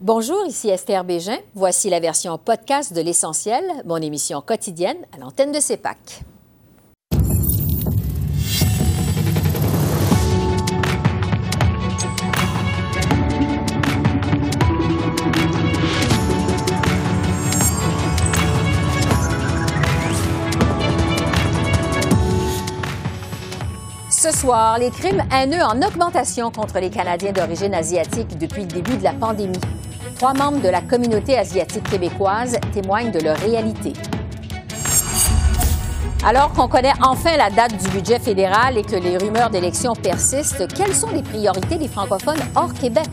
Bonjour, ici Esther Bégin. Voici la version podcast de L'Essentiel, mon émission quotidienne à l'antenne de CEPAC. Ce soir, les crimes haineux en augmentation contre les Canadiens d'origine asiatique depuis le début de la pandémie. Trois membres de la communauté asiatique québécoise témoignent de leur réalité. Alors qu'on connaît enfin la date du budget fédéral et que les rumeurs d'élections persistent, quelles sont les priorités des francophones hors Québec?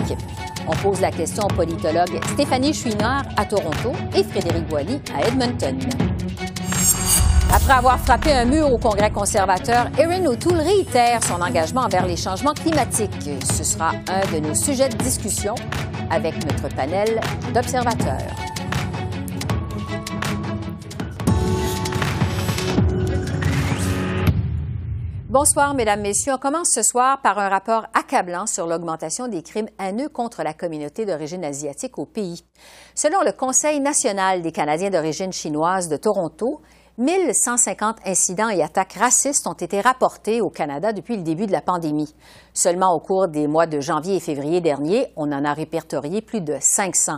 On pose la question aux politologues Stéphanie Chouinard à Toronto et Frédéric Boilly à Edmonton. Après avoir frappé un mur au Congrès conservateur, Erin O'Toole réitère son engagement envers les changements climatiques. Ce sera un de nos sujets de discussion avec notre panel d'observateurs. Bonsoir, Mesdames, Messieurs. On commence ce soir par un rapport accablant sur l'augmentation des crimes haineux contre la communauté d'origine asiatique au pays. Selon le Conseil national des Canadiens d'origine chinoise de Toronto, 1150 incidents et attaques racistes ont été rapportés au Canada depuis le début de la pandémie. Seulement au cours des mois de janvier et février dernier, on en a répertorié plus de 500.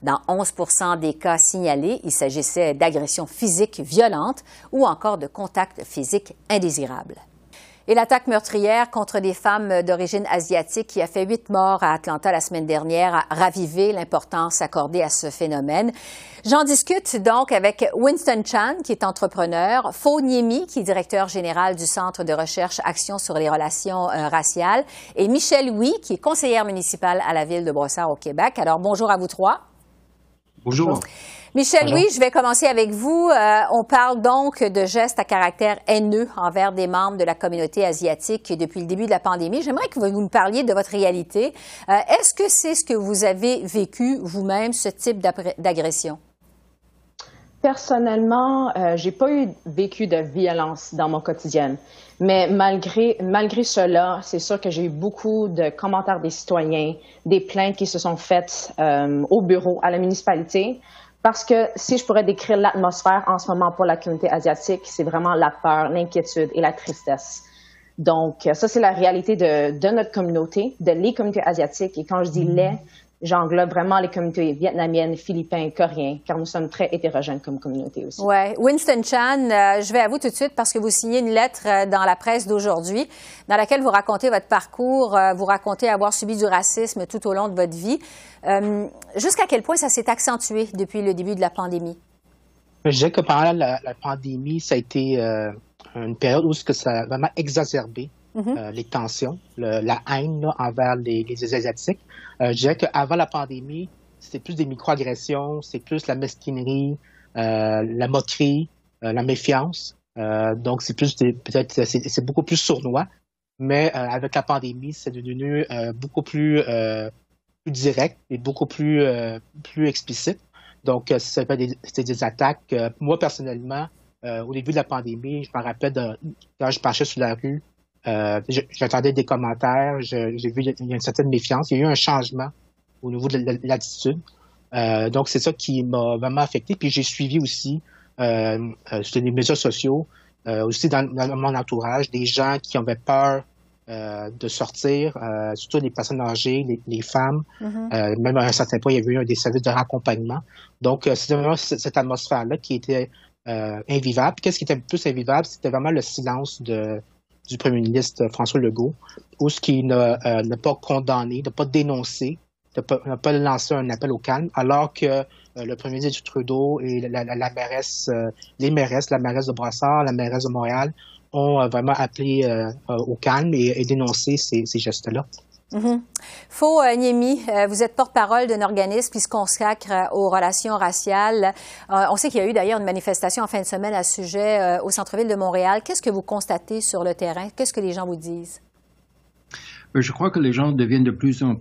Dans 11 des cas signalés, il s'agissait d'agressions physiques violentes ou encore de contacts physiques indésirables. Et l'attaque meurtrière contre des femmes d'origine asiatique qui a fait huit morts à Atlanta la semaine dernière a ravivé l'importance accordée à ce phénomène. J'en discute donc avec Winston Chan, qui est entrepreneur, Faux Niemi, qui est directeur général du Centre de recherche Action sur les relations euh, raciales, et Michel Huy, qui est conseillère municipale à la ville de Brossard au Québec. Alors bonjour à vous trois. Bonjour. Michel, oui, je vais commencer avec vous. Euh, on parle donc de gestes à caractère haineux envers des membres de la communauté asiatique depuis le début de la pandémie. J'aimerais que vous nous parliez de votre réalité. Euh, est-ce que c'est ce que vous avez vécu vous-même, ce type d'agression? Personnellement, euh, j'ai pas eu vécu de violence dans mon quotidien, mais malgré malgré cela, c'est sûr que j'ai eu beaucoup de commentaires des citoyens, des plaintes qui se sont faites euh, au bureau, à la municipalité, parce que si je pourrais décrire l'atmosphère en ce moment pour la communauté asiatique, c'est vraiment la peur, l'inquiétude et la tristesse. Donc, ça, c'est la réalité de, de, notre communauté, de les communautés asiatiques. Et quand je dis les, j'englobe vraiment les communautés vietnamiennes, philippines, coréens, car nous sommes très hétérogènes comme communauté aussi. Oui. Winston Chan, euh, je vais à vous tout de suite parce que vous signez une lettre euh, dans la presse d'aujourd'hui dans laquelle vous racontez votre parcours, euh, vous racontez avoir subi du racisme tout au long de votre vie. Jusqu'à quel point ça s'est accentué depuis le début de la pandémie? Je dirais que pendant la, pandémie, ça a été une période où ça a vraiment exacerbé Mhm. Euh, les tensions, la haine envers les, Asiatiques. Euh, je dirais qu'avant la pandémie, c'était plus des microagressions, c'est plus la mesquinerie, euh, la moquerie, la méfiance. donc, c'est plus peut-être c'est beaucoup plus sournois. Mais avec la pandémie, c'est devenu beaucoup plus, direct et beaucoup plus, plus explicite. Donc, c'était des, des attaques. moi, personnellement, au début de la pandémie, je me rappelle quand je marchais sur la rue, euh, j'attendais des commentaires, j'ai vu qu'il y a une certaine méfiance. Il y a eu un changement au niveau de l'attitude. Euh, donc, c'est ça qui m'a vraiment affecté. Puis j'ai suivi aussi euh, sur les médias sociaux, aussi dans, mon entourage, des gens qui avaient peur de sortir, surtout les personnes âgées, les, femmes. Mm-hmm. même à un certain point, il y avait eu des services de raccompagnement. Donc, c'est vraiment cette atmosphère-là qui était invivable. Qu'est-ce qui était plus invivable? C'était vraiment le silence de, du premier ministre François Legault, où ce qui n'a euh, pas condamné, n'a pas dénoncé, n'a pas, lancé un appel au calme, alors que euh, le premier ministre Trudeau et la, mairesse, euh, les mairesses, la mairesse de Brassard, la mairesse de Montréal, ont vraiment appelé au calme et, dénoncé ces gestes-là. Mm Faux euh, Niemi, euh, vous êtes porte-parole d'un organisme qui se consacre euh, aux relations raciales. on sait qu'il y a eu d'ailleurs une manifestation en fin de semaine à ce sujet au centre-ville de Montréal. Qu'est-ce que vous constatez sur le terrain? Qu'est-ce que les gens vous disent? Je crois que les gens deviennent de plus en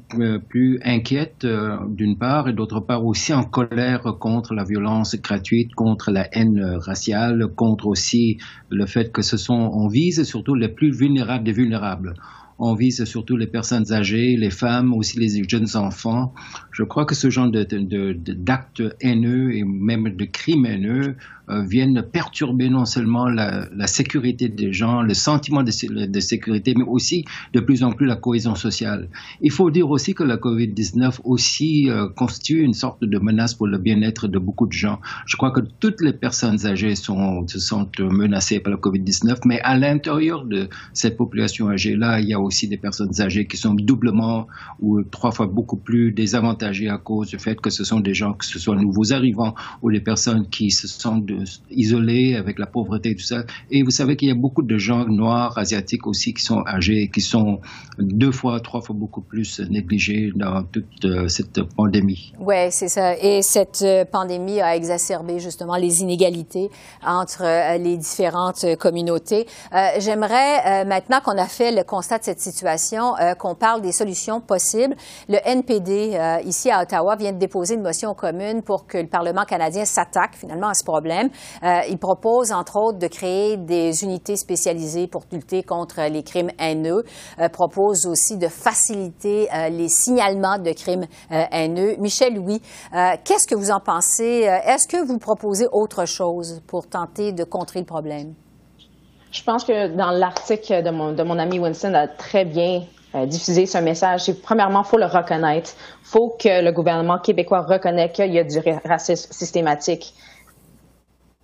plus inquiets, d'une part, et d'autre part aussi en colère contre la violence gratuite, contre la haine raciale, contre aussi le fait que ce sont, on vise surtout les plus vulnérables des vulnérables on vise surtout les personnes âgées, les femmes, aussi les jeunes enfants. Je crois que ce genre d'actes haineux et même de crimes haineux euh, viennent perturber non seulement la, sécurité des gens, le sentiment de, sécurité, mais aussi de plus en plus la cohésion sociale. Il faut dire aussi que la COVID-19 aussi euh, constitue une sorte de menace pour le bien-être de beaucoup de gens. Je crois que toutes les personnes âgées sont, se sentent menacées par la COVID-19, mais à l'intérieur de cette population âgée-là, il y a aussi des personnes âgées qui sont doublement ou trois fois beaucoup plus désavantagées à cause du fait que ce sont des gens, que ce soit nouveaux arrivants ou des personnes qui se sentent de isolés avec la pauvreté et tout ça. Et vous savez qu'il y a beaucoup de gens noirs, asiatiques aussi, qui sont âgés, qui sont deux fois, trois fois beaucoup plus négligés dans toute euh, cette pandémie. Oui, c'est ça. Et cette euh, pandémie a exacerbé justement les inégalités entre euh, les différentes communautés. J'aimerais, maintenant qu'on a fait le constat de cette situation, qu'on parle des solutions possibles. Le NPD, ici à Ottawa, vient de déposer une motion commune pour que le Parlement canadien s'attaque finalement à ce problème. Euh, il propose, entre autres, de créer des unités spécialisées pour lutter contre les crimes haineux. Euh, propose aussi de faciliter euh, les signalements de crimes haineux. Michel Louis, qu'est-ce que vous en pensez? Est-ce que vous proposez autre chose pour tenter de contrer le problème? Je pense que dans l'article de mon, de mon ami Winston a très bien diffusé ce message. Premièrement, il faut le reconnaître. Il faut que le gouvernement québécois reconnaisse qu'il y a du racisme systématique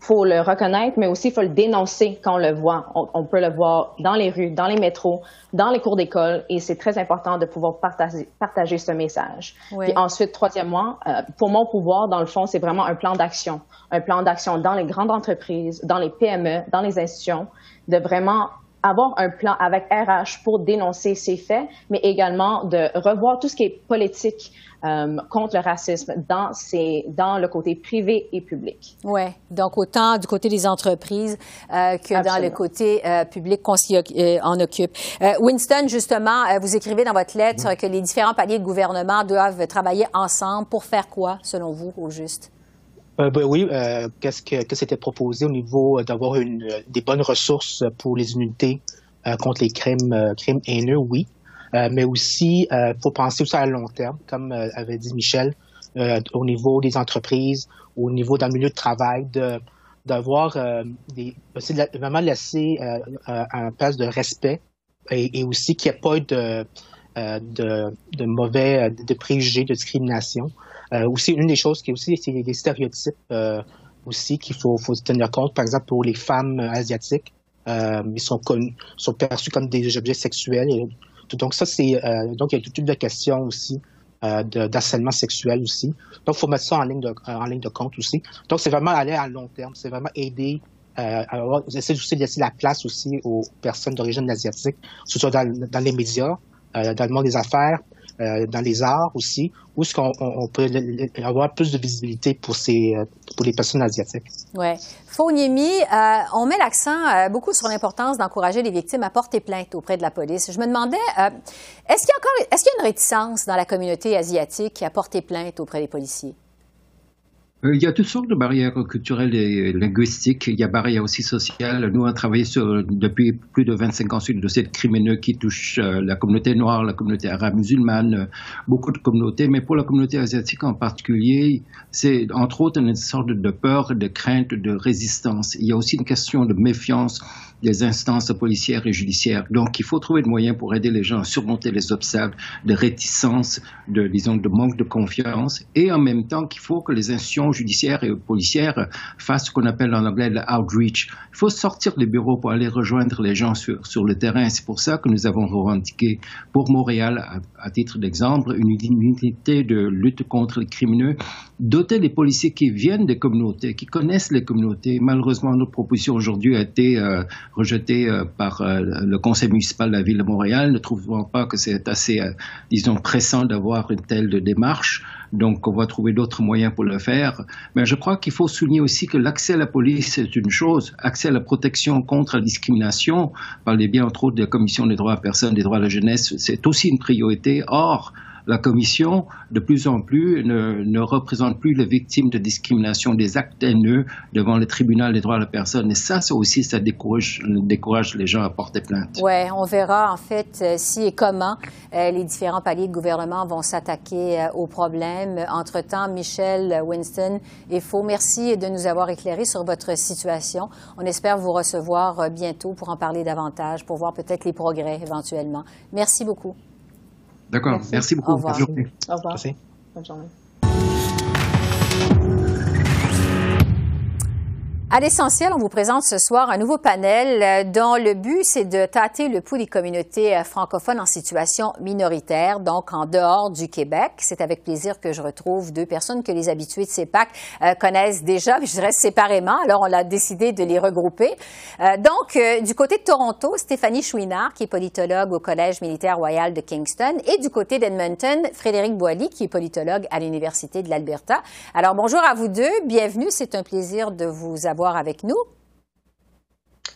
faut le reconnaître, mais aussi il faut le dénoncer quand on le voit. On, peut le voir dans les rues, dans les métros, dans les cours d'école, et c'est très important de pouvoir partager, partager ce message. Et ensuite, troisièmement, euh, pour mon pouvoir, dans le fond, c'est vraiment un plan d'action, un plan d'action dans les grandes entreprises, dans les PME, dans les institutions, de vraiment avoir un plan avec RH pour dénoncer ces faits, mais également de revoir tout ce qui est politique euh, contre le racisme dans, ces, dans le côté privé et public. Oui, donc autant du côté des entreprises euh, que dans le côté euh, public qu'on s'y en occupe. Winston, justement, vous écrivez dans votre lettre que les différents paliers de gouvernement doivent travailler ensemble pour faire quoi, selon vous, au juste? Ben oui, qu'est-ce que, que c'était proposé au niveau d'avoir une, des bonnes ressources pour les unités contre les crimes, crimes haineux, oui. Euh, mais aussi, il euh, faut penser aussi à long terme, comme euh, avait dit Michel, au niveau des entreprises, au niveau d'un milieu de travail, de d'avoir des aussi vraiment laisser un place de respect et, aussi qu'il n'y ait pas de, de, de, mauvais de préjugés, de discrimination. Aussi, une des choses qui est aussi, c'est les stéréotypes aussi qu'il faut, tenir compte. Par exemple, pour les femmes asiatiques, ils sont, connus, sont perçus comme des objets sexuels. Donc, ça, c'est. Euh, donc, il y a toute de questions aussi euh, d'harcèlement sexuel aussi. Donc, il faut mettre ça en ligne, de, en ligne de compte aussi. Donc, c'est vraiment aller à long terme. C'est vraiment aider euh, aussi de laisser la place aussi aux personnes d'origine asiatique, que ce soit dans, les médias, euh, dans le monde des affaires, euh, dans les arts aussi, où est-ce qu'on on peut avoir plus de visibilité pour, ces, euh, pour les personnes asiatiques. Oui. Fauniemi, euh, on met l'accent beaucoup sur l'importance d'encourager les victimes à porter plainte auprès de la police. Je me demandais, est-ce qu'il y a encore est-ce qu'il y a une réticence dans la communauté asiatique à porter plainte auprès des policiers? Euh, il y a toutes sortes de barrières culturelles et linguistiques. Il y a barrières aussi sociales. Nous, on travaillé sur, depuis plus de 25 ans sur le dossier de crimineux qui touche euh, la communauté noire, la communauté arabe musulmane, euh, beaucoup de communautés. Mais pour la communauté asiatique en particulier, c'est entre autres une sorte de peur, de crainte, de résistance. Il y a aussi une question de méfiance des instances policières et judiciaires. Donc, il faut trouver des moyens pour aider les gens à surmonter les obstacles de réticence, de, disons, de manque de confiance, et en même temps qu'il faut que les institutions judiciaires et policières fassent ce qu'on appelle en anglais le outreach. Il faut sortir des bureaux pour aller rejoindre les gens sur, le terrain. C'est pour ça que nous avons revendiqué pour Montréal, à, titre d'exemple, une unité de lutte contre les crimineux, doter les policiers qui viennent des communautés, qui connaissent les communautés. Malheureusement, notre proposition aujourd'hui a été euh, rejetée euh, par euh, le conseil municipal de la ville de Montréal, ne trouvant pas que c'est assez, disons, pressant d'avoir une telle démarche. Donc, on va trouver d'autres moyens pour le faire. Mais je crois qu'il faut souligner aussi que l'accès à la police, c'est une chose. Accès à la protection contre la discrimination, par les biens, entre autres, de la Commission des droits à la personne, des droits à la jeunesse, c'est aussi une priorité. Or, la Commission, de plus en plus, ne, représente plus les victimes de discrimination des actes haineux devant le tribunal des droits de la personne. Et ça, ça aussi, ça décourage, décourage les gens à porter plainte. Oui, on verra en fait euh, si et comment euh, les différents paliers de gouvernement vont s'attaquer euh, au problème. Entre-temps, Michel, Winston et Faux, merci de nous avoir éclairé sur votre situation. On espère vous recevoir bientôt pour en parler davantage, pour voir peut-être les progrès éventuellement. Merci beaucoup. D'accord. Merci. beaucoup. Au revoir. Bonne journée. Au revoir. Merci. Bonne journée. À l'essentiel, on vous présente ce soir un nouveau panel euh, dont le but, c'est de tâter le pouls des communautés euh, francophones en situation minoritaire, donc en dehors du Québec. C'est avec plaisir que je retrouve deux personnes que les habitués de CEPAC euh, connaissent déjà, mais je dirais séparément. Alors, on a décidé de les regrouper. donc, du côté de Toronto, Stéphanie Chouinard, qui est politologue au Collège militaire royal de Kingston, et du côté d'Edmonton, Frédéric Boilly, qui est politologue à l'Université de l'Alberta. Alors, bonjour à vous deux. Bienvenue. C'est un plaisir de vous avoir avec nous.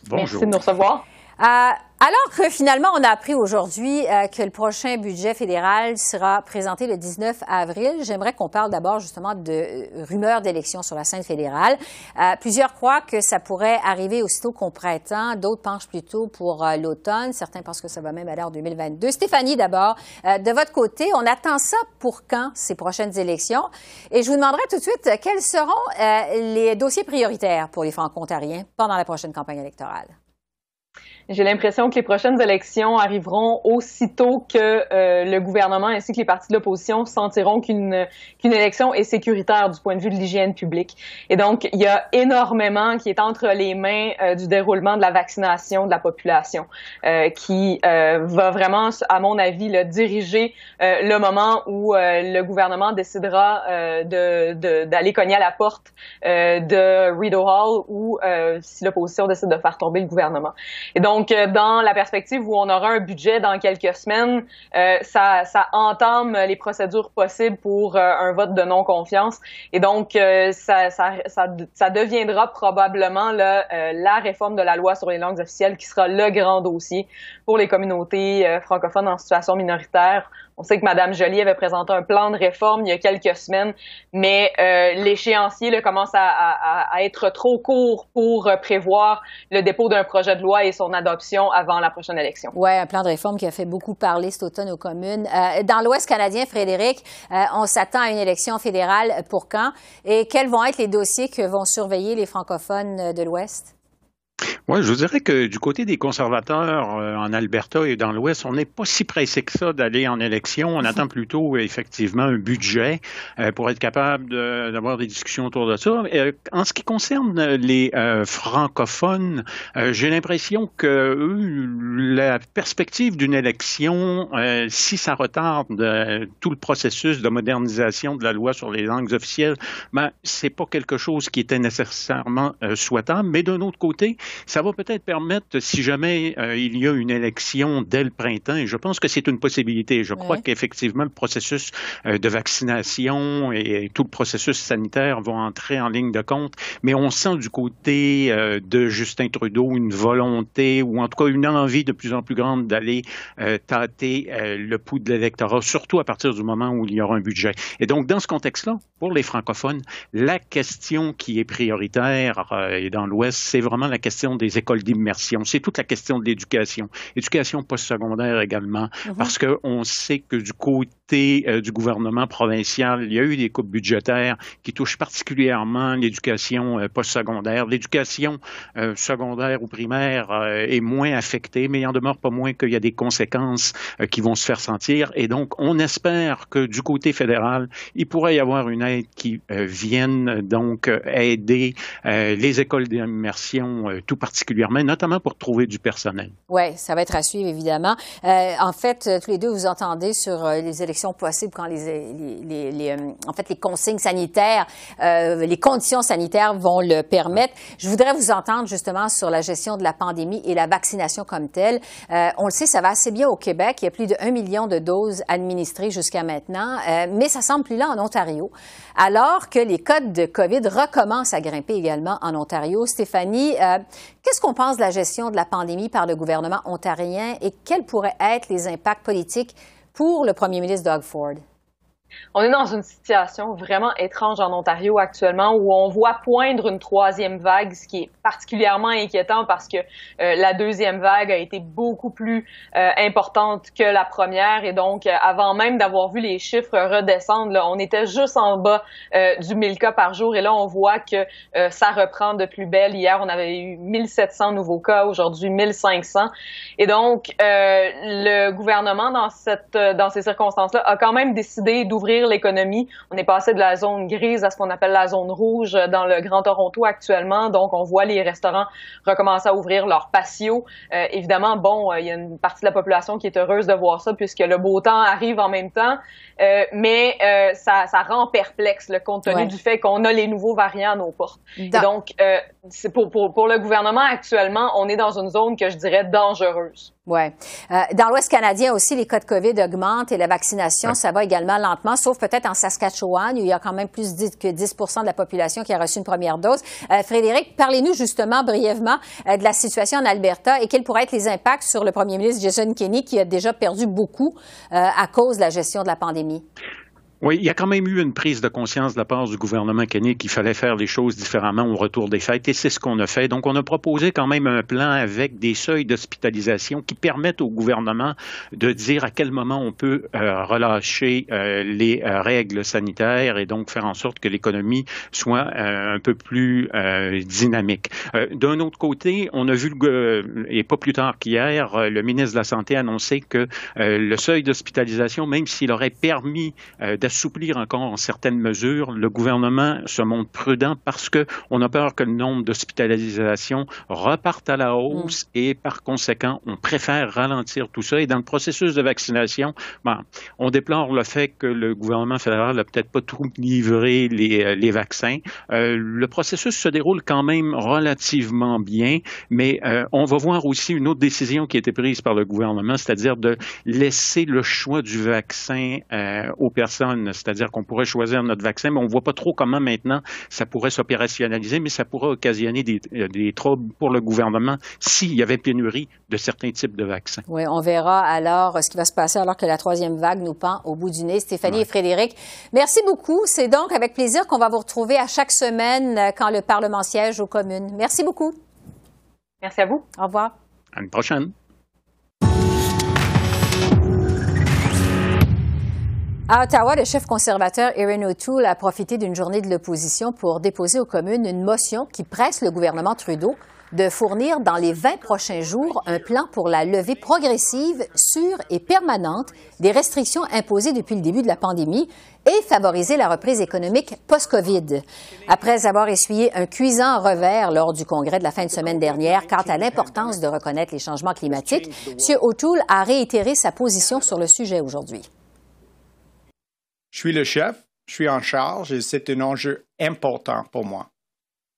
Bonjour. Merci de nous recevoir. Euh, alors que finalement, on a appris aujourd'hui euh, que le prochain budget fédéral sera présenté le 19 avril, j'aimerais qu'on parle d'abord justement de euh, rumeurs d'élections sur la scène fédérale. plusieurs croient que ça pourrait arriver aussitôt qu'on printemps, d'autres penchent plutôt pour l'automne, certains pensent que ça va même aller en 2022. Stéphanie, d'abord, de votre côté, on attend ça pour quand ces prochaines élections? Et je vous demanderai tout de suite quels seront les dossiers prioritaires pour les Franco-Ontariens pendant la prochaine campagne électorale? J'ai l'impression que les prochaines élections arriveront aussitôt que euh, le gouvernement ainsi que les partis de l'opposition sentiront qu'une qu'une élection est sécuritaire du point de vue de l'hygiène publique. Et donc, il y a énormément qui est entre les mains euh, du déroulement de la vaccination de la population, euh, qui va vraiment, à mon avis, le diriger le moment où le gouvernement décidera de d'aller cogner à la porte de Rideau Hall ou si l'opposition décide de faire tomber le gouvernement. Et donc donc, euh, dans la perspective où on aura un budget dans quelques semaines, euh, ça, ça, entame les procédures possibles pour euh, un vote de non-confiance. Et donc, ça, ça, ça, deviendra probablement là, la réforme de la loi sur les langues officielles qui sera le grand dossier pour les communautés francophones en situation minoritaire on sait que Mme Joly avait présenté un plan de réforme il y a quelques semaines, mais euh, l'échéancier commence à, être trop court pour euh, prévoir le dépôt d'un projet de loi et son adoption avant la prochaine élection. Oui, un plan de réforme qui a fait beaucoup parler cet automne aux communes. Euh, dans l'Ouest canadien, Frédéric, on s'attend à une élection fédérale pour quand? Et quels vont être les dossiers que vont surveiller les francophones de l'Ouest? Oui, je vous dirais que du côté des conservateurs euh, en Alberta et dans l'Ouest, on n'est pas si pressé que ça d'aller en élection. On attend plutôt effectivement un budget euh, pour être capable d'avoir des discussions autour de ça. Euh, en ce qui concerne les francophones, j'ai l'impression que la perspective d'une élection, si ça retarde tout le processus de modernisation de la loi sur les langues officielles, ben c'est pas quelque chose qui était nécessairement souhaitable. Mais d'un autre côté, ça va peut-être permettre, si jamais euh, il y a une élection dès le printemps, et je pense que c'est une possibilité. Je crois qu'effectivement, le processus euh, de vaccination et, tout le processus sanitaire vont entrer en ligne de compte, mais on sent du côté euh, de Justin Trudeau une volonté, ou en tout cas une envie de plus en plus grande d'aller tâter le pouls de l'électorat, surtout à partir du moment où il y aura un budget. Et donc, dans ce contexte-là, pour les francophones, la question qui est prioritaire et dans l'Ouest, c'est vraiment la question des écoles d'immersion, c'est toute la question de l'éducation, éducation postsecondaire également, mhm. parce qu'on sait que du côté euh, du gouvernement provincial, il y a eu des coupes budgétaires qui touchent particulièrement l'éducation euh, postsecondaire. L'éducation euh, secondaire ou primaire est moins affectée, mais il en demeure pas moins qu'il y a des conséquences qui vont se faire sentir. Et donc, on espère que du côté fédéral, il pourrait y avoir une qui vienne donc aider les écoles d'immersion tout particulièrement, notamment pour trouver du personnel. Oui, ça va être à suivre, évidemment. Euh, en fait, euh, tous les deux, vous entendez sur euh, les élections possibles quand les, en fait, les consignes sanitaires, les conditions sanitaires vont le permettre. Je voudrais vous entendre justement sur la gestion de la pandémie et la vaccination comme telle. on le sait, ça va assez bien au Québec. Il y a plus de 1 million de doses administrées jusqu'à maintenant, mais ça semble plus là en Ontario. Alors que les codes de COVID recommencent à grimper également en Ontario. Stéphanie, Qu'est-ce qu'on pense de la gestion de la pandémie par le gouvernement ontarien et quels pourraient être les impacts politiques pour le premier ministre Doug Ford? On est dans une situation vraiment étrange en Ontario actuellement où on voit poindre une troisième vague, ce qui est particulièrement inquiétant parce que euh, la deuxième vague a été beaucoup plus euh, importante que la première et donc euh, avant même d'avoir vu les chiffres redescendre, on était juste en bas du 1000 cas par jour et là on voit que ça reprend de plus belle. Hier on avait eu 1700 nouveaux cas, aujourd'hui 1500 et donc le gouvernement dans dans ces circonstances-là a quand même décidé d'ouvrir l'économie. On est passé de la zone grise à ce qu'on appelle la zone rouge dans le Grand Toronto actuellement. Donc, on voit les restaurants recommencer à ouvrir leurs patios. Euh, évidemment, bon, euh, il y a une partie de la population qui est heureuse de voir ça puisque le beau temps arrive en même temps. Euh, mais ça, ça, rend perplexe le compte tenu du fait qu'on a les nouveaux variants à nos portes. Donc, c'est pour, pour, pour le gouvernement actuellement, on est dans une zone que je dirais dangereuse. Oui. Euh, dans l'Ouest canadien aussi, les cas de COVID augmentent et la vaccination, ça va également lentement, sauf peut-être en Saskatchewan, où il y a quand même plus que 10 de la population qui a reçu une première dose. Euh, Frédéric, parlez-nous justement brièvement euh, de la situation en Alberta et quels pourraient être les impacts sur le premier ministre Jason Kenney, qui a déjà perdu beaucoup à cause de la gestion de la pandémie. Oui, il y a quand même eu une prise de conscience de la part du gouvernement kenyan qu'il fallait faire les choses différemment au retour des fêtes et c'est ce qu'on a fait. Donc, on a proposé quand même un plan avec des seuils d'hospitalisation qui permettent au gouvernement de dire à quel moment on peut euh, relâcher euh, les euh, règles sanitaires et donc faire en sorte que l'économie soit un peu plus dynamique. D'un autre côté, on a vu, et pas plus tard qu'hier, le ministre de la Santé a annoncé que le seuil d'hospitalisation, même s'il aurait permis assouplir encore en certaines mesures. Le gouvernement se montre prudent parce qu'on a peur que le nombre d'hospitalisations reparte à la hausse mm. et par conséquent, on préfère ralentir tout ça. Et dans le processus de vaccination, ben, on déplore le fait que le gouvernement fédéral n'a peut-être pas tout livré les, euh, les vaccins. Euh, le processus se déroule quand même relativement bien, mais euh, on va voir aussi une autre décision qui a été prise par le gouvernement, c'est-à-dire de laisser le choix du vaccin aux personnes c'est-à-dire qu'on pourrait choisir notre vaccin, mais on ne voit pas trop comment maintenant ça pourrait s'opérationnaliser, mais ça pourrait occasionner des, euh, des troubles pour le gouvernement s'il y avait pénurie de certains types de vaccins. Oui, on verra alors ce qui va se passer alors que la troisième vague nous pend au bout du nez. Stéphanie et Frédéric, merci beaucoup. C'est donc avec plaisir qu'on va vous retrouver à chaque semaine euh, quand le Parlement siège aux communes. Merci beaucoup. Merci à vous. Au revoir. À une prochaine. À Ottawa, le chef conservateur Erin O'Toole a profité d'une journée de l'opposition pour déposer aux communes une motion qui presse le gouvernement Trudeau de fournir dans les 20 prochains jours un plan pour la levée progressive, sûre et permanente des restrictions imposées depuis le début de la pandémie et favoriser la reprise économique post-COVID. Après avoir essuyé un cuisant revers lors du congrès de la fin de semaine dernière quant à l'importance de reconnaître les changements climatiques, M. O'Toole a réitéré sa position sur le sujet aujourd'hui. Je suis le chef, je suis en charge et c'est un enjeu important pour moi.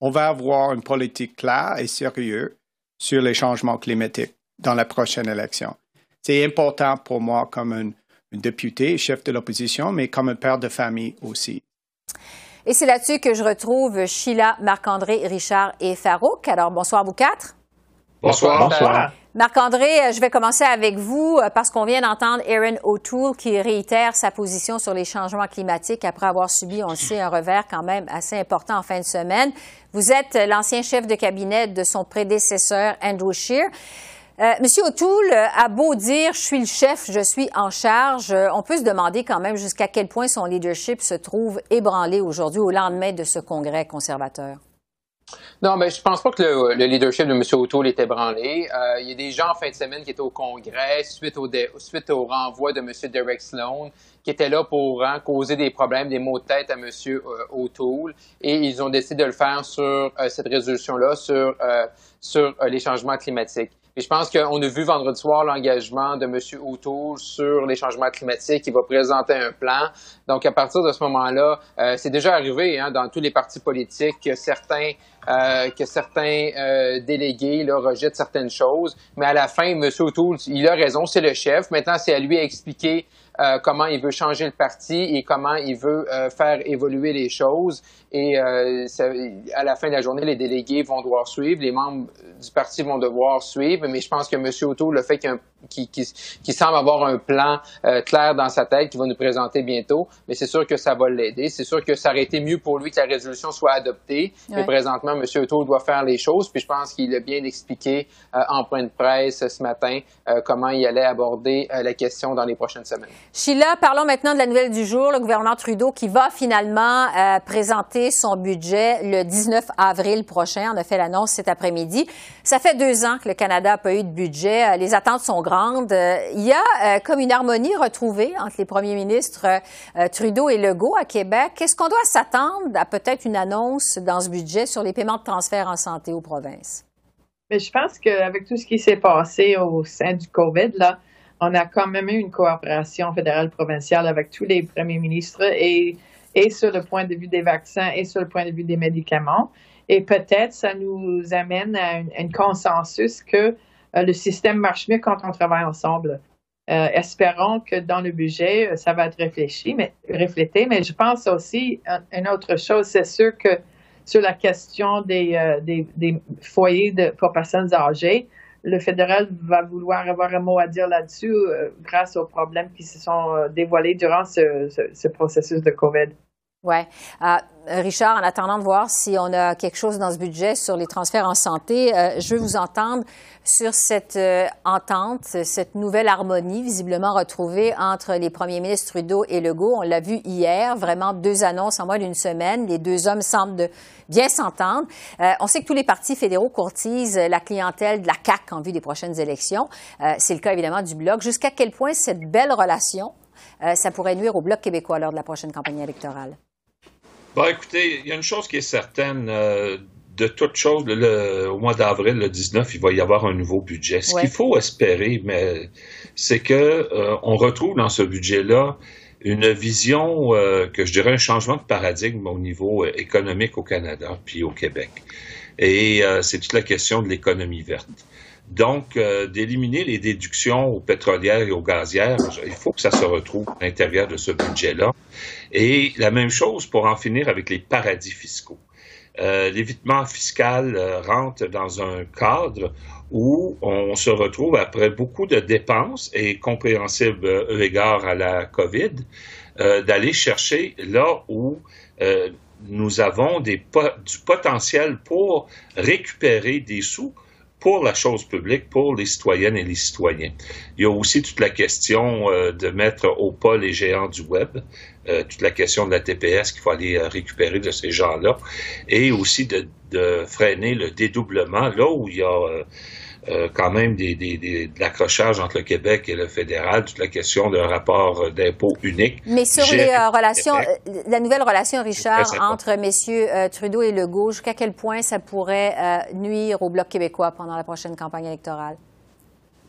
On va avoir une politique claire et sérieuse sur les changements climatiques dans la prochaine élection. C'est important pour moi comme un, député, chef de l'opposition, mais comme un père de famille aussi. Et c'est là-dessus que je retrouve Sheila, Marc-André, Richard et Farouk. Alors, bonsoir vous quatre. Bonsoir. Bonsoir. Marc-André, euh, je vais commencer avec vous euh, parce qu'on vient d'entendre Erin O'Toole qui réitère sa position sur les changements climatiques après avoir subi, on le sait, un revers quand même assez important en fin de semaine. Vous êtes l'ancien chef de cabinet de son prédécesseur Andrew Scheer. Euh, Monsieur O'Toole a beau dire je suis le chef, je suis en charge, on peut se demander quand même jusqu'à quel point son leadership se trouve ébranlé aujourd'hui au lendemain de ce congrès conservateur. Non, mais je pense pas que le, leadership de M. O'Toole était branlé. Euh, il y a des gens en fin de semaine qui étaient au Congrès suite au, suite au renvoi de M. Derek Sloan qui étaient là pour hein, causer des problèmes, des maux de tête à M. Euh, O'Toole. Et ils ont décidé de le faire sur euh, cette résolution-là, sur, sur les changements climatiques. Et je pense qu'on a vu vendredi soir l'engagement de M. O'Toole sur les changements climatiques. Il va présenter un plan. Donc, à partir de ce moment-là, euh, c'est déjà arrivé hein, dans tous les partis politiques que certains, euh, que certains euh, délégués là, rejettent certaines choses. Mais à la fin, M. O'Toole, il a raison, c'est le chef. Maintenant, c'est à lui d'expliquer euh, comment il veut changer le parti et comment il veut euh, faire évoluer les choses. Et euh, à la fin de la journée, les délégués vont devoir suivre, les membres du parti vont devoir suivre. Mais je pense que M. O'Toole, le fait qu'il y a qui, qui, semble avoir un plan euh, clair dans sa tête qu'il va nous présenter bientôt. Mais c'est sûr que ça va l'aider. C'est sûr que ça aurait été mieux pour lui que la résolution soit adoptée. Mais présentement, M. O'Toole doit faire les choses. Puis je pense qu'il a bien expliqué euh, en point de presse ce matin euh, comment il allait aborder la question dans les prochaines semaines. Sheila, parlons maintenant de la nouvelle du jour. Le gouvernement Trudeau qui va finalement présenter son budget le 19 avril prochain. On a fait l'annonce cet après-midi. Ça fait deux ans que le Canada n'a pas eu de budget. Les attentes sont grandes. Il y a euh, comme une harmonie retrouvée entre les premiers ministres euh, Trudeau et Legault à Québec. Est-ce qu'on doit s'attendre à peut-être une annonce dans ce budget sur les paiements de transfert en santé aux provinces? Mais je pense qu'avec tout ce qui s'est passé au sein du COVID, là, on a quand même eu une coopération fédérale provinciale avec tous les premiers ministres et, et sur le point de vue des vaccins et sur le point de vue des médicaments. Et peut-être ça nous amène à un consensus que le système marche mieux quand on travaille ensemble. Euh, espérons que dans le budget, euh, ça va être réfléchi, mais reflété. Mais je pense aussi une autre chose, c'est sûr que sur la question des, des, foyers de, pour personnes âgées, le fédéral va vouloir avoir un mot à dire là-dessus grâce aux problèmes qui se sont dévoilés durant ce, ce processus de COVID. Oui. Euh, Richard, en attendant de voir si on a quelque chose dans ce budget sur les transferts en santé, euh, je veux vous entendre sur cette euh, entente, cette nouvelle harmonie visiblement retrouvée entre les premiers ministres Trudeau et Legault. On l'a vu hier, vraiment deux annonces en moins d'une semaine. Les deux hommes semblent bien s'entendre. on sait que tous les partis fédéraux courtisent la clientèle de la CAQ en vue des prochaines élections. C'est le cas évidemment du Bloc. Jusqu'à quel point cette belle relation, ça pourrait nuire au Bloc québécois lors de la prochaine campagne électorale? Bon, écoutez, il y a une chose qui est certaine. Euh, de toute chose, au mois d'avril, le 19, il va y avoir un nouveau budget. Ce qu'il faut espérer, mais c'est que euh, on retrouve dans ce budget-là une vision euh, que je dirais un changement de paradigme au niveau économique au Canada puis au Québec. Et c'est toute la question de l'économie verte. Donc, d'éliminer les déductions aux pétrolières et aux gazières, il faut que ça se retrouve à l'intérieur de ce budget-là. Et la même chose pour en finir avec les paradis fiscaux. Euh, l'évitement fiscal euh, rentre dans un cadre où on se retrouve après beaucoup de dépenses et compréhensible euh, égard à la COVID, d'aller chercher là où nous avons du potentiel pour récupérer des sous pour la chose publique, pour les citoyennes et les citoyens. Il y a aussi toute la question de mettre au pas les géants du web, euh, toute la question de la TPS qu'il faut aller euh, récupérer de ces gens-là, et aussi de, freiner le dédoublement, là où il y a euh, quand même des, des, de l'accrochage entre le Québec et le fédéral, toute la question d'un rapport d'impôt unique. Mais sur les relations, la nouvelle relation, Richard, entre messieurs Trudeau et Legault, jusqu'à quel point ça pourrait nuire au Bloc québécois pendant la prochaine campagne électorale?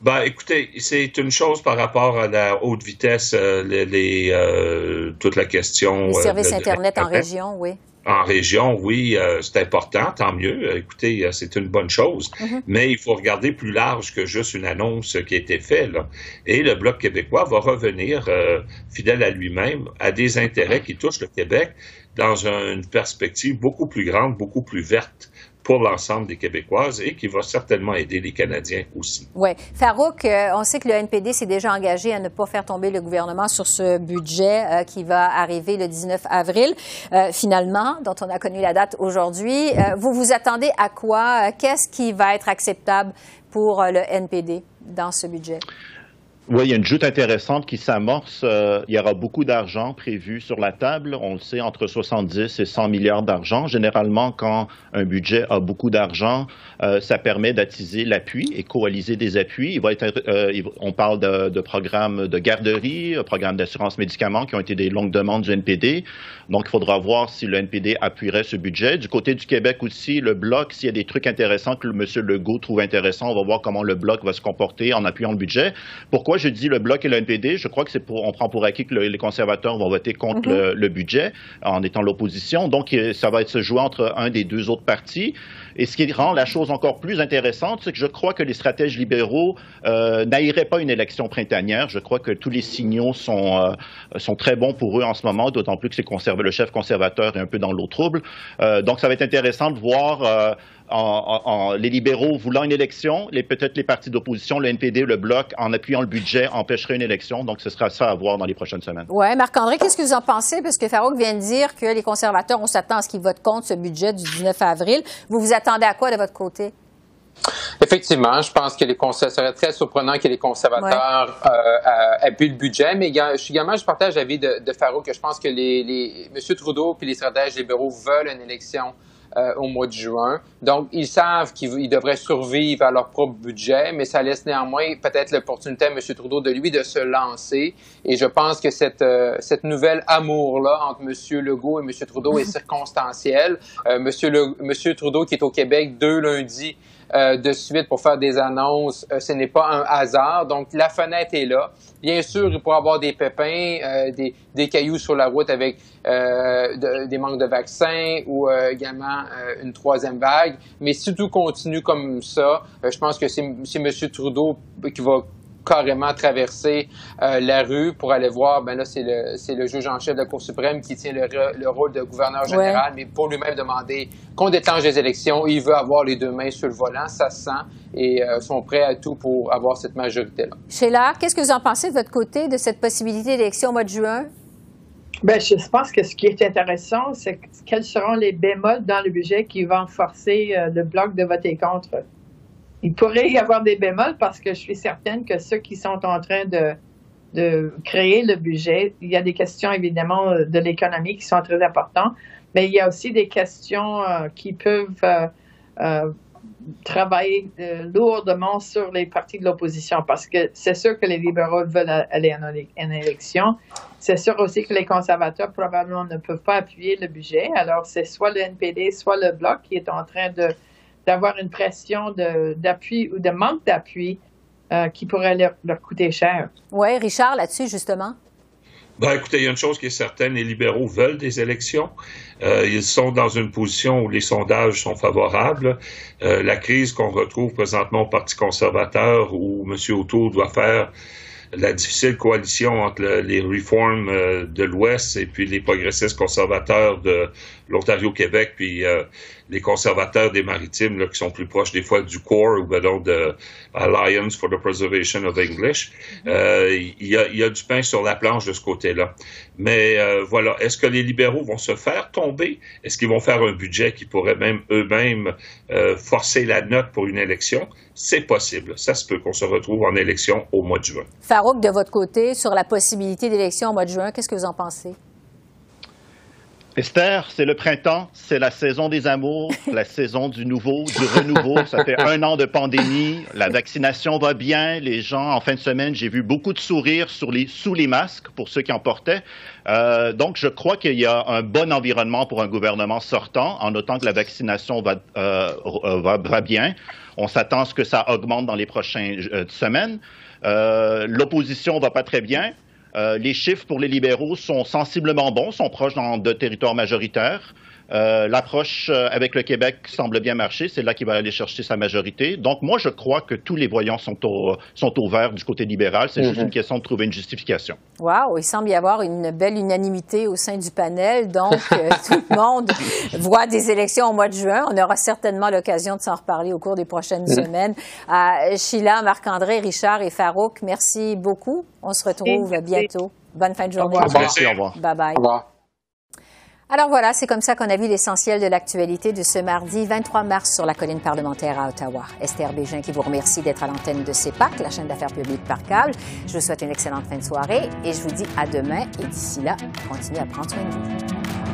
Ben, écoutez, c'est une chose par rapport à la haute vitesse, euh, les, euh, toute la question. Les euh, services Internet en région, oui. En région, oui, c'est important, tant mieux. Écoutez, c'est une bonne chose. Mm-hmm. Mais il faut regarder plus large que juste une annonce qui a été faite. Là. Et le Bloc québécois va revenir fidèle à lui-même, à des intérêts qui touchent le Québec dans une perspective beaucoup plus grande, beaucoup plus verte pour l'ensemble des Québécoises et qui va certainement aider les Canadiens aussi. Oui. Farouk, euh, on sait que le NPD s'est déjà engagé à ne pas faire tomber le gouvernement sur ce budget euh, qui va arriver le 19 avril, euh, finalement, dont on a connu la date aujourd'hui. vous vous attendez à quoi? Qu'est-ce qui va être acceptable pour le NPD dans ce budget? Oui, il y a une joute intéressante qui s'amorce. Euh, il y aura beaucoup d'argent prévu sur la table. On le sait, entre 70 et 100 milliards d'argent. Généralement, quand un budget a beaucoup d'argent, euh, ça permet d'attiser l'appui et coaliser des appuis. Il va être, euh, on parle de, de, programmes de garderie, programmes d'assurance médicaments qui ont été des longues demandes du NPD. Donc, il faudra voir si le NPD appuierait ce budget. Du côté du Québec aussi, le Bloc, s'il y a des trucs intéressants que M. Legault trouve intéressants, on va voir comment le Bloc va se comporter en appuyant le budget. Pourquoi je dis le Bloc et le NPD? Je crois que c'est pour, on prend pour acquis que les conservateurs vont voter contre mm-hmm. le, budget en étant l'opposition. Donc, ça va être se jouer entre un des deux autres partis. Et ce qui rend la chose encore plus intéressante, c'est que je crois que les stratèges libéraux euh, n'haïraient pas une élection printanière. Je crois que tous les signaux sont, euh, sont très bons pour eux en ce moment, d'autant plus que le chef conservateur est un peu dans l'eau trouble. Euh, donc, ça va être intéressant de voir en, les libéraux voulant une élection, peut-être les partis d'opposition, le NPD, le Bloc, en appuyant le budget, empêcheraient une élection. Donc, ce sera ça à voir dans les prochaines semaines. Oui, Marc-André, qu'est-ce que vous en pensez? Parce que Farouk vient de dire que les conservateurs, on s'attend à ce qu'ils votent contre ce budget du 19 avril. Vous vous attendez à quoi de votre côté? Effectivement, je pense que les ce serait très surprenant que les conservateurs euh, appuient le budget, mais je suis également, je partage l'avis de, de Farouk, que je pense que les, les M. Trudeau et les stratèges libéraux veulent une élection euh, au mois de juin. Donc, ils savent qu'ils devraient survivre à leur propre budget, mais ça laisse néanmoins peut-être l'opportunité à M. Trudeau de lui de se lancer. Et je pense que cette, euh, cette nouvelle amour-là entre M. Legault et M. Trudeau est circonstancielle. Euh, M. Le, M. Trudeau qui est au Québec deux lundis euh, de suite pour faire des annonces, euh, ce n'est pas un hasard. Donc, la fenêtre est là. Bien sûr, il pourrait avoir des pépins, euh, des, des, cailloux sur la route avec des manques de vaccins ou également une troisième vague. Mais si tout continue comme ça, je pense que c'est M. Trudeau qui va carrément traverser euh, la rue pour aller voir, ben là, c'est le, c'est le juge en chef de la Cour suprême qui tient le, rôle de gouverneur général, mais pour lui-même demander qu'on déclenche les élections, il veut avoir les deux mains sur le volant, ça se sent, et euh, sont prêts à tout pour avoir cette majorité-là. Sheila, qu'est-ce que vous en pensez de votre côté de cette possibilité d'élection au mois de juin? Ben, je pense que ce qui est intéressant, c'est quels seront les bémols dans le budget qui vont forcer euh, le bloc de voter contre? Il pourrait y avoir des bémols parce que je suis certaine que ceux qui sont en train de, créer le budget, il y a des questions évidemment de l'économie qui sont très importantes, mais il y a aussi des questions euh, qui peuvent euh, euh, travailler lourdement sur les partis de l'opposition parce que c'est sûr que les libéraux veulent aller en, en élection. C'est sûr aussi que les conservateurs probablement ne peuvent pas appuyer le budget. Alors c'est soit le NPD, soit le Bloc qui est en train de d'avoir une pression d'appui ou de manque d'appui euh, qui pourrait leur, coûter cher. Oui, Richard, là-dessus, justement. Ben, écoutez, il y a une chose qui est certaine, les libéraux veulent des élections. Euh, ils sont dans une position où les sondages sont favorables. Euh, la crise qu'on retrouve présentement au Parti conservateur, où M. O'Toole doit faire la difficile coalition entre les réformes de l'Ouest et puis les progressistes conservateurs de l'Ontario-Québec, puis les conservateurs des maritimes là, qui sont plus proches des fois du core ou ben, de Alliance for the Preservation of English. Euh, il, y a, il y, a, du pain sur la planche de ce côté-là. Mais euh, voilà, est-ce que les libéraux vont se faire tomber? Est-ce qu'ils vont faire un budget qui pourrait même eux-mêmes euh, forcer la note pour une élection? C'est possible. Ça se peut qu'on se retrouve en élection au mois de juin. Farouk, de votre côté, sur la possibilité d'élection au mois de juin, qu'est-ce que vous en pensez? Esther, c'est le printemps, c'est la saison des amours, la saison du nouveau, du renouveau. Ça fait un an de pandémie, la vaccination va bien, les gens, en fin de semaine, j'ai vu beaucoup de sourires sur les, sous les masques pour ceux qui en portaient. Euh, donc, je crois qu'il y a un bon environnement pour un gouvernement sortant, en notant que la vaccination va, euh, va, va, bien. On s'attend à ce que ça augmente dans les prochaines euh, semaines. Euh, L'opposition va pas très bien. Euh, les chiffres pour les libéraux sont sensiblement bons, sont proches dans de territoires majoritaires. Euh, l'approche euh, avec le Québec semble bien marcher. C'est là qu'il va aller chercher sa majorité. Donc, moi, je crois que tous les voyants sont au, sont au vert du côté libéral. C'est juste mhm. une question de trouver une justification. Wow! Il semble y avoir une belle unanimité au sein du panel. Donc, tout le monde voit des élections au mois de juin. On aura certainement l'occasion de s'en reparler au cours des prochaines mhm. semaines. Sheila, Marc-André, Richard et Farouk, merci beaucoup. On se retrouve bientôt. Bonne fin de journée. Au revoir. Au revoir. Bye bye. Au revoir. Alors voilà, c'est comme ça qu'on a vu l'essentiel de l'actualité de ce mardi 23 mars sur la colline parlementaire à Ottawa. Esther Bégin qui vous remercie d'être à l'antenne de CEPAC, la chaîne d'affaires publiques par câble. Je vous souhaite une excellente fin de soirée et je vous dis à demain. Et d'ici là, continuez à prendre soin de vous.